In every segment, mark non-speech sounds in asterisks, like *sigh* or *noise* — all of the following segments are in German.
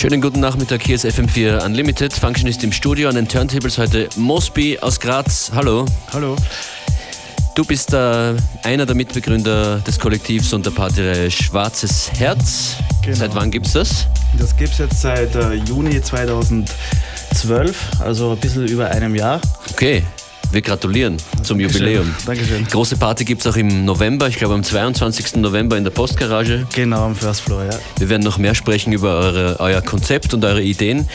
Schönen guten Nachmittag, hier ist FM4 Unlimited. Functionist im Studio an den Turntables heute Mosby aus Graz. Hallo. Hallo. Du bist äh, einer der Mitbegründer des Kollektivs und der Partyreihe Schwarzes Herz. Genau. Seit wann gibt es das? Das gibt es jetzt seit äh, Juni 2012, also ein bisschen über einem Jahr. Okay. Wir gratulieren zum Dankeschön. Jubiläum. Dankeschön. Große Party gibt es auch im November, ich glaube am 22. November in der Postgarage. Genau, am First Floor, ja. Wir werden noch mehr sprechen über eure, euer Konzept und eure Ideen.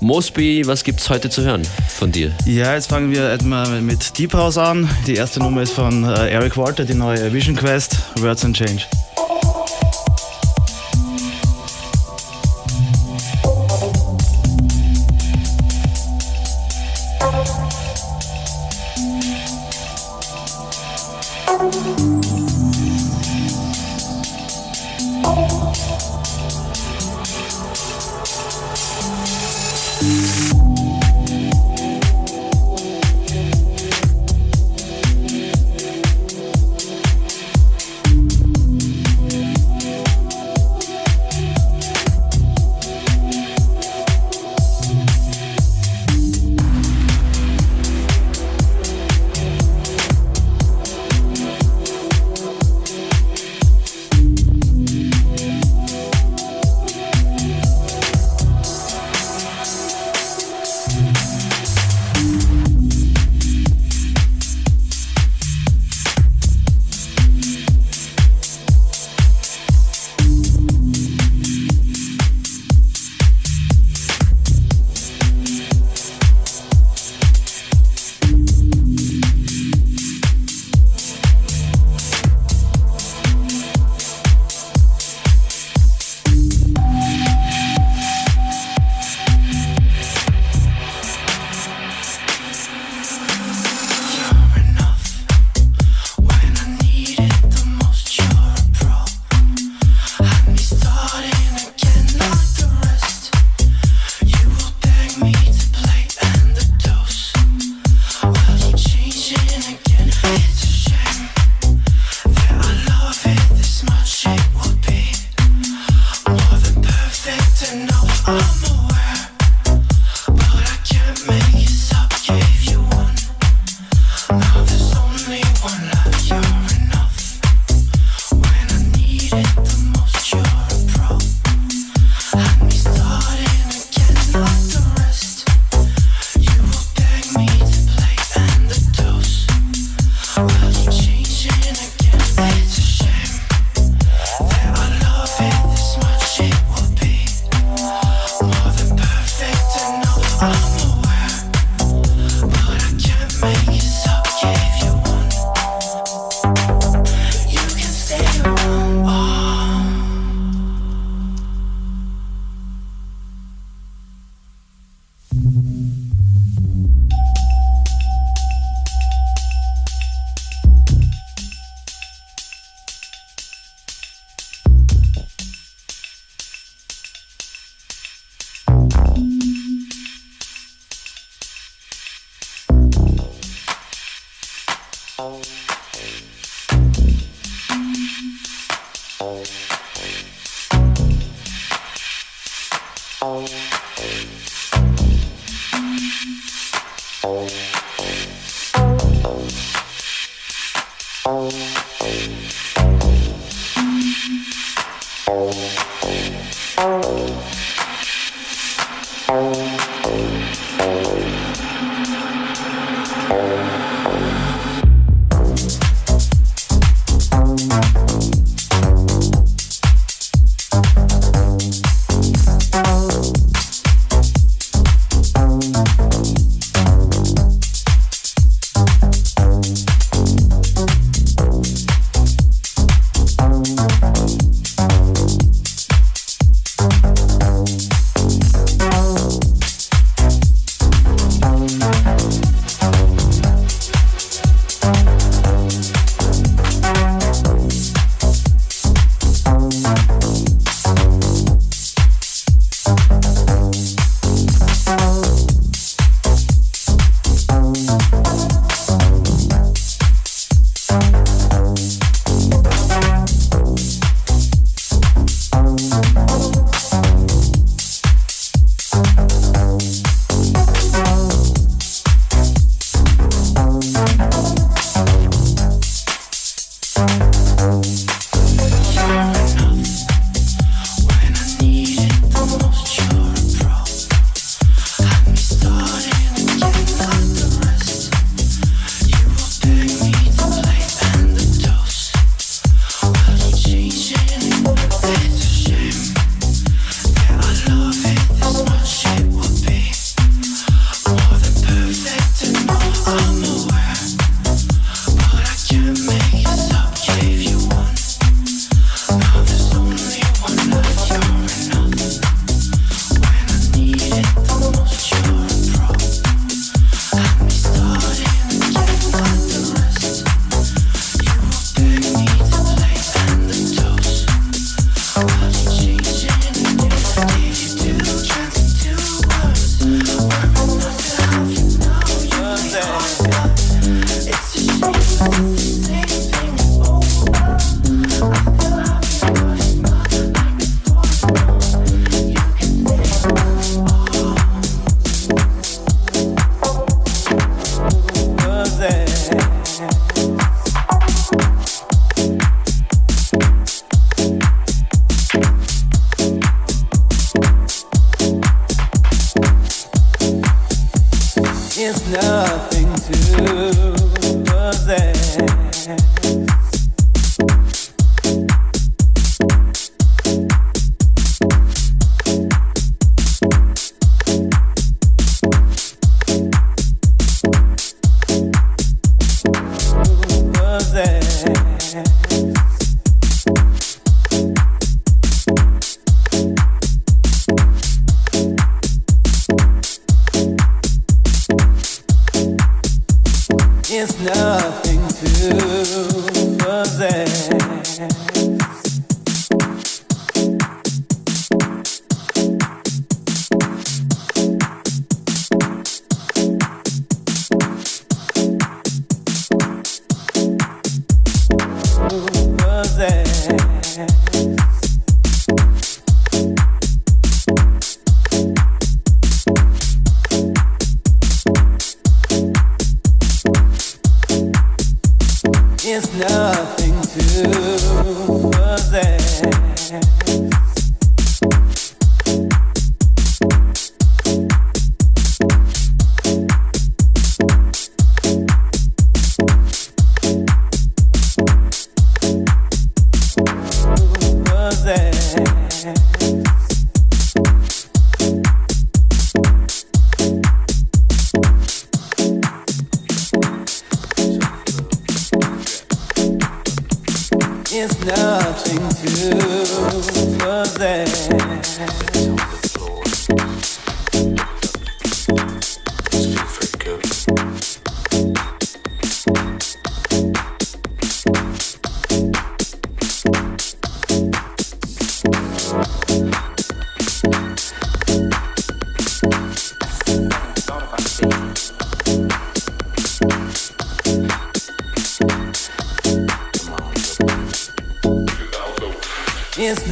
Mosby, was gibt es heute zu hören von dir? Ja, jetzt fangen wir etwa mit Deep House an. Die erste Nummer ist von äh, Eric Walter, die neue Vision Quest, Words and Change.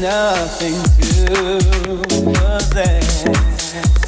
nothing to possess.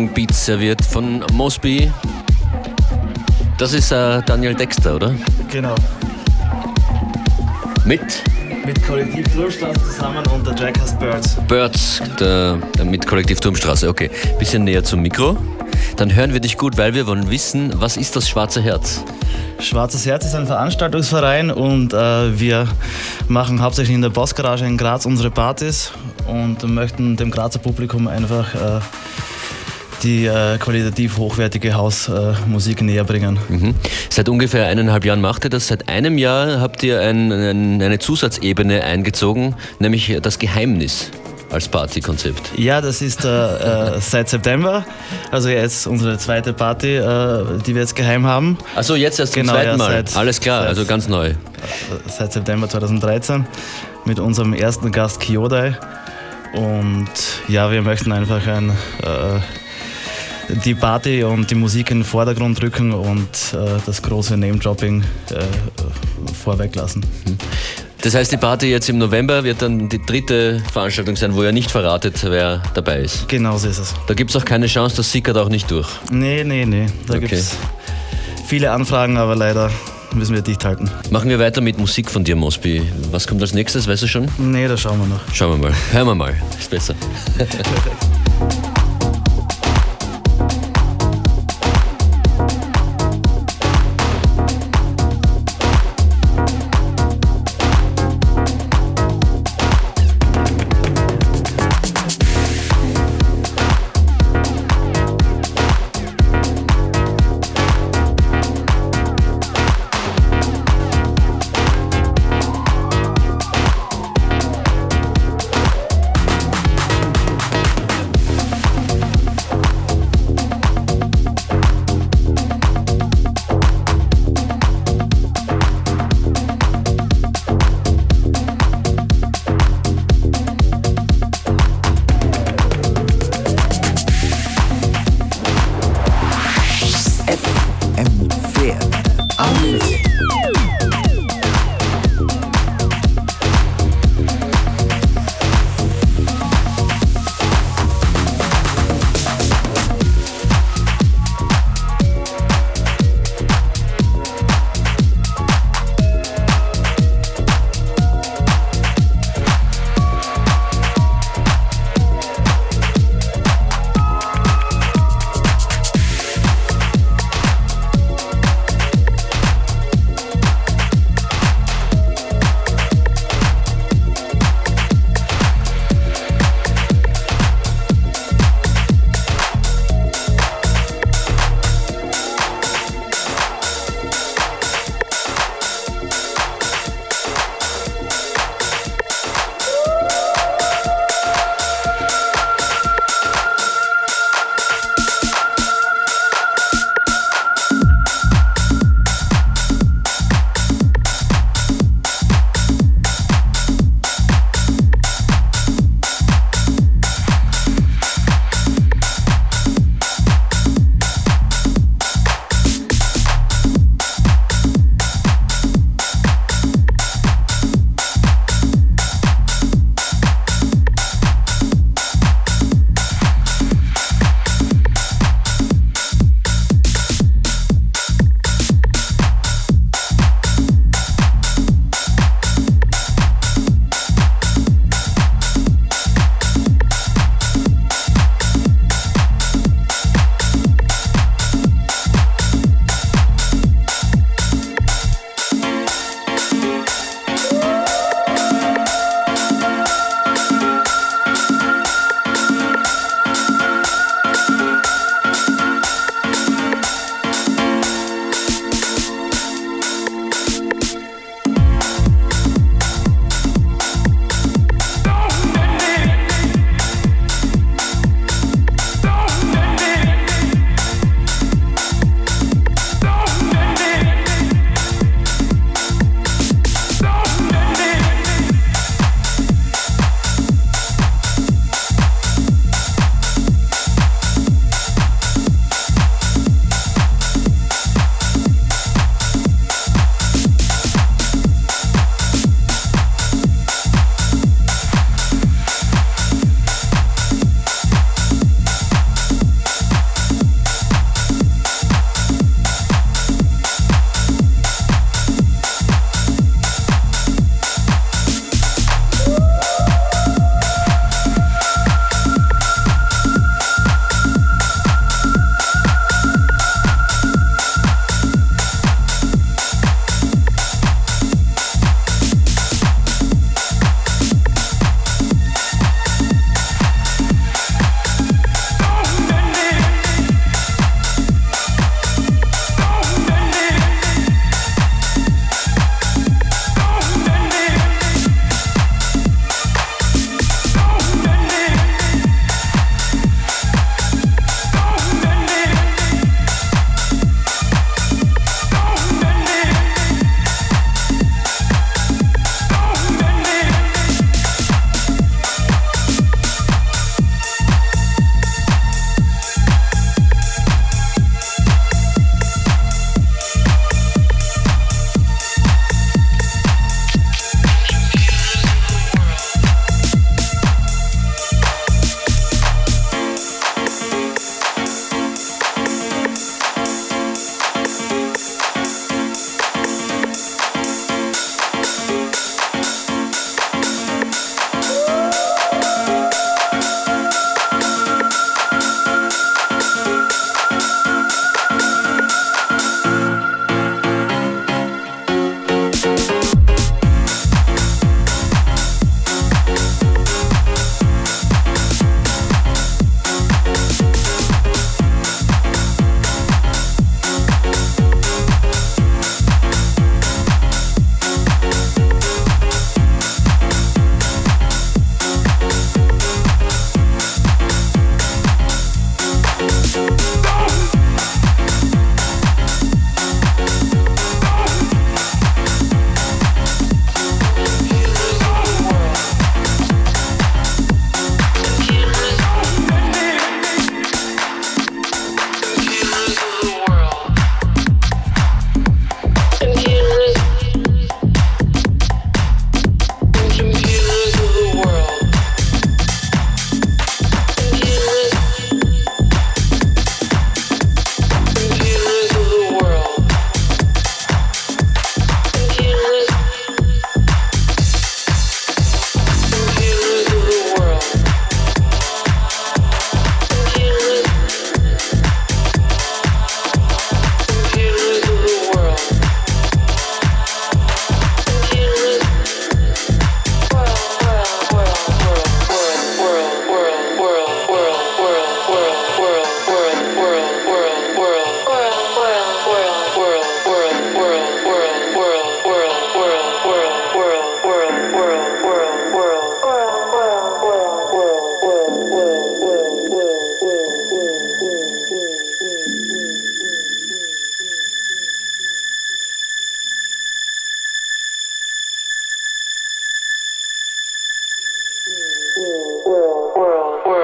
Knackigen Beats serviert von Mosby. Das ist äh, Daniel Dexter, oder? Genau. Mit? Mit Kollektiv Turmstraße zusammen und der Jack heißt Birds. Birds, der, der mit Kollektiv Turmstraße, okay. Bisschen näher zum Mikro. Dann hören wir dich gut, weil wir wollen wissen, was ist das Schwarze Herz? Schwarzes Herz ist ein Veranstaltungsverein und äh, wir machen hauptsächlich in der Bossgarage in Graz unsere Partys und möchten dem Grazer Publikum einfach äh, die äh, qualitativ hochwertige Hausmusik näher bringen. Mhm. Seit ungefähr eineinhalb Jahren macht ihr das. Seit einem Jahr habt ihr ein, ein, eine Zusatzebene eingezogen, nämlich das Geheimnis als Partykonzept? Ja, das ist äh, äh, seit September. Also jetzt unsere zweite Party, äh, die wir jetzt geheim haben. Also jetzt erst zum genau, zweiten Mal. Seit, Alles klar, seit, also ganz neu. Äh, seit September 2013 mit unserem ersten Gast Kyodai. Und ja, wir möchten einfach ein äh, die Party und die Musik in den Vordergrund rücken und äh, das große Name-Dropping äh, vorweg lassen. Das heißt, die Party jetzt im November wird dann die dritte Veranstaltung sein, wo ihr nicht verratet, wer dabei ist. Genau so ist es. Da gibt es auch keine Chance, das sickert auch nicht durch. Nee, nee, nee. Da okay. gibt es viele Anfragen, aber leider müssen wir dicht halten. Machen wir weiter mit Musik von dir, Mosby. Was kommt als nächstes, weißt du schon? Nee, da schauen wir noch. Schauen wir mal. Hören wir mal. Ist besser. *laughs* world, world, world.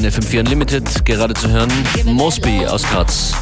Hier in FM4 Unlimited, gerade zu hören, Mosby aus Graz.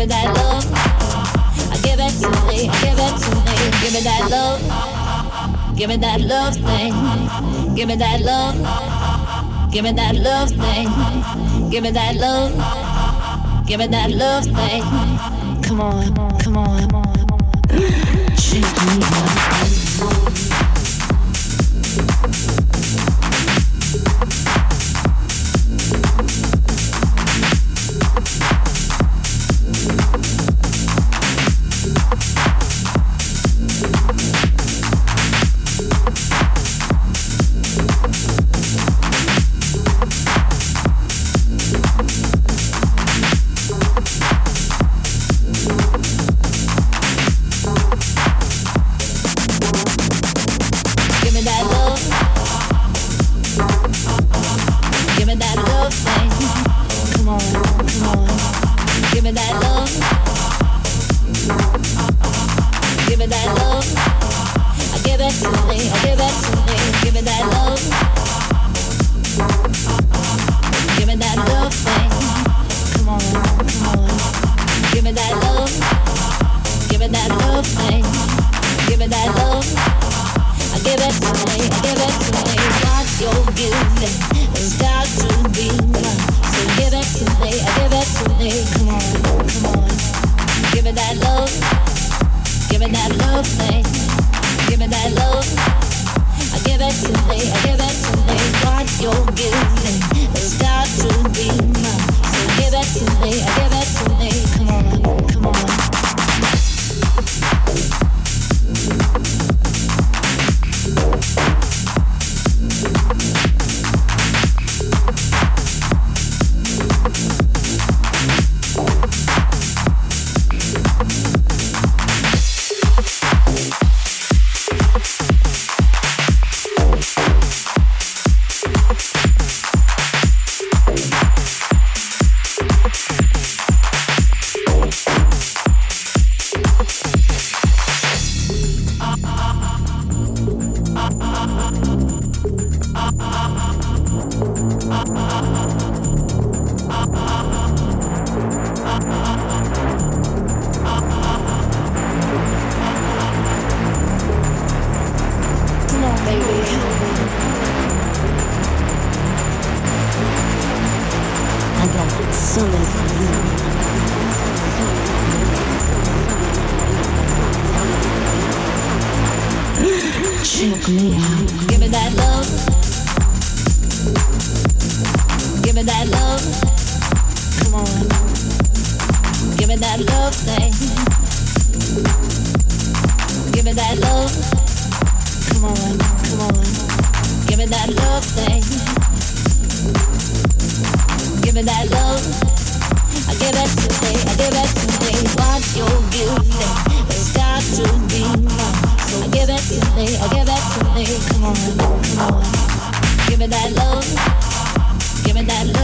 Give it that love. I give it to me. Give it to me. Give it that love. Give it that love thing. Give it that love. Give it that love thing. Give it that love. Give it that love thing. Come on, come on, come on. Shake me up.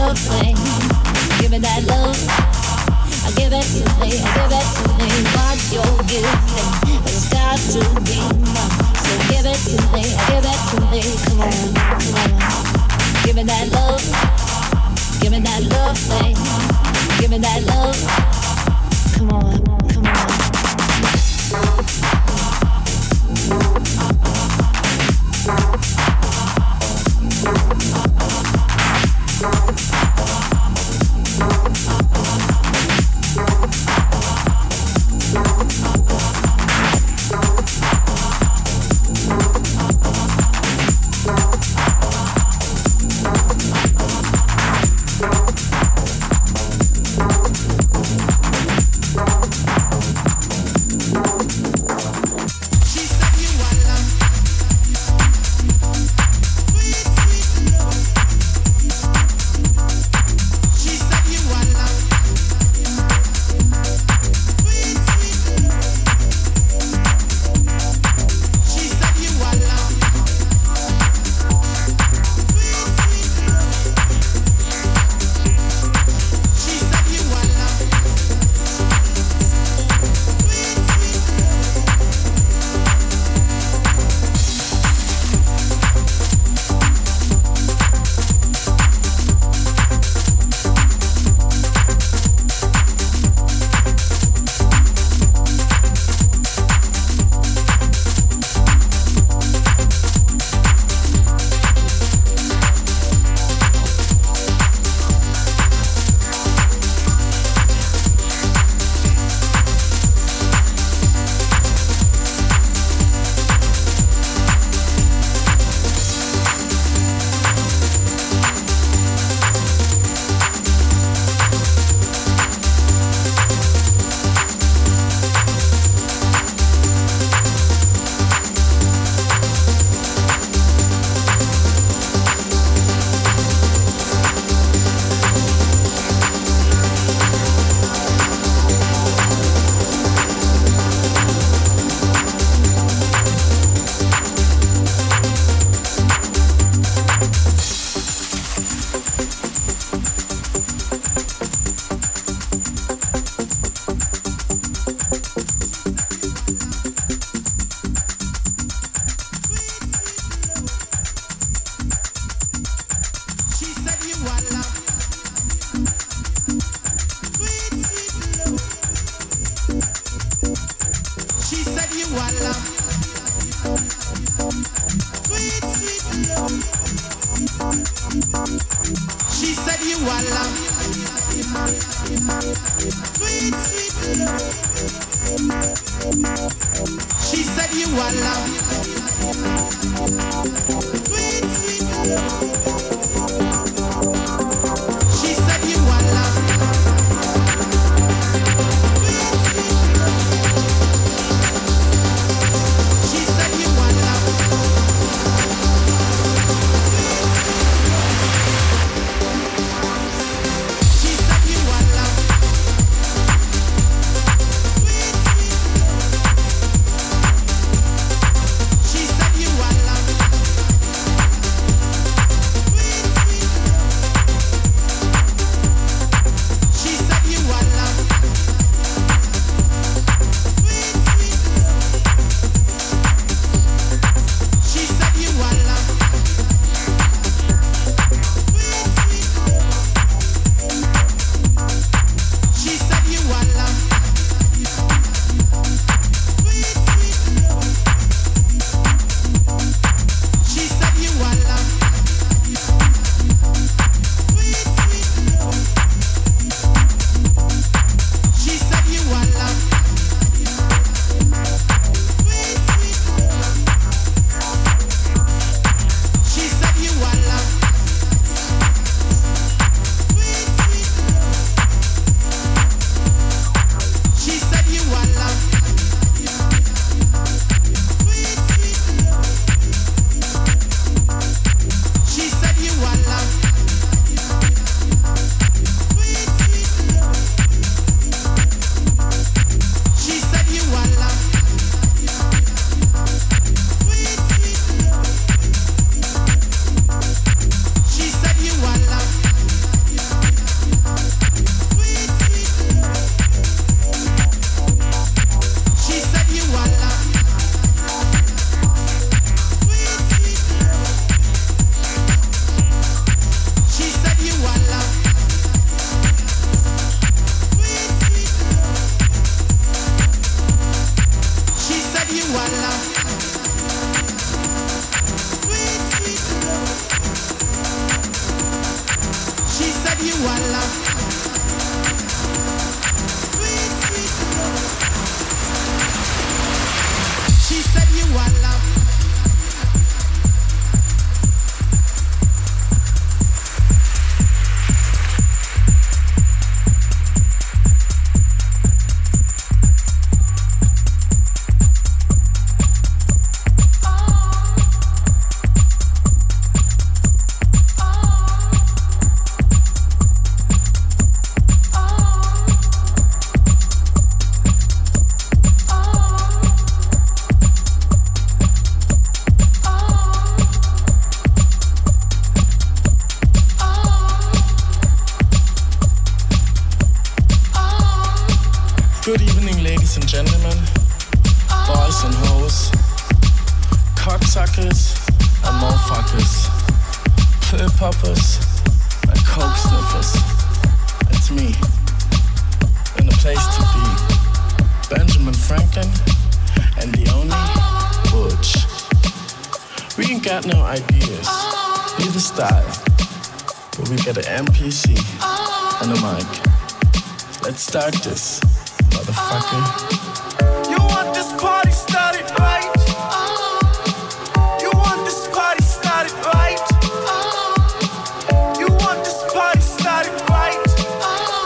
Give me that love. Give it to me. Give it to me. What you're giving, it's to be mine. So give it to me. Give it to me. Come on. Give me that love. Give me that love thing. Give me that love. Come on, come on.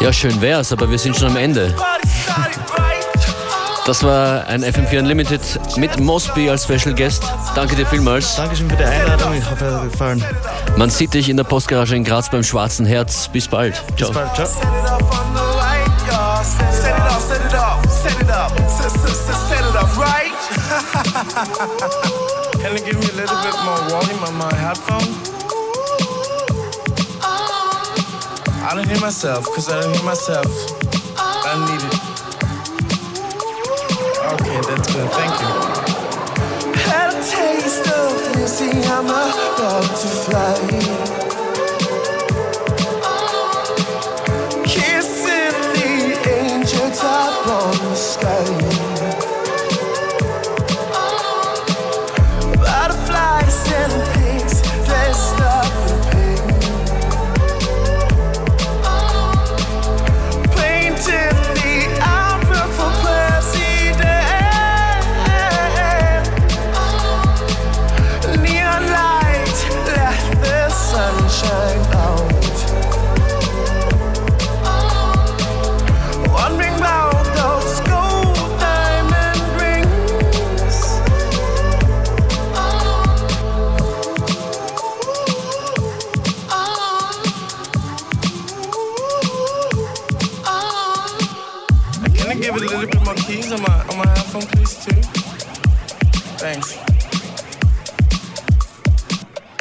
Ja, schön wär's, aber wir sind schon am Ende. Das war ein FM4 Unlimited mit Mosby als Special Guest. Danke dir vielmals. Dankeschön für die Einladung, ich hoffe, es hat gefallen. Man sieht dich in der Postgarage in Graz beim Schwarzen Herz. Bis bald. Ciao. Bis bald, ciao. *laughs* Can you give me a little bit more volume on my headphone? I don't hear myself, cause I don't hear myself. I need it. Okay, that's good, thank you. Had a taste of you, see I'm about to fly. Kissing the angel top on I give it a little bit more keys on my on my iPhone, please, too? Thanks.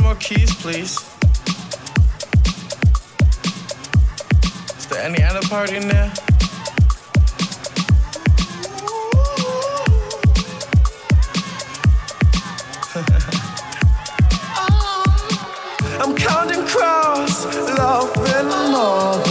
More keys, please. Is there any other part in there? *laughs* I'm counting crows, love and more.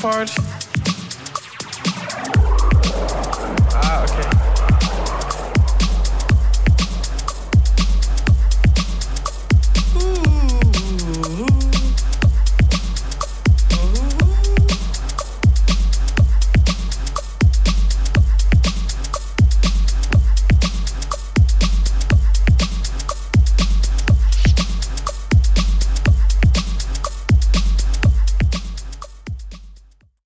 Part.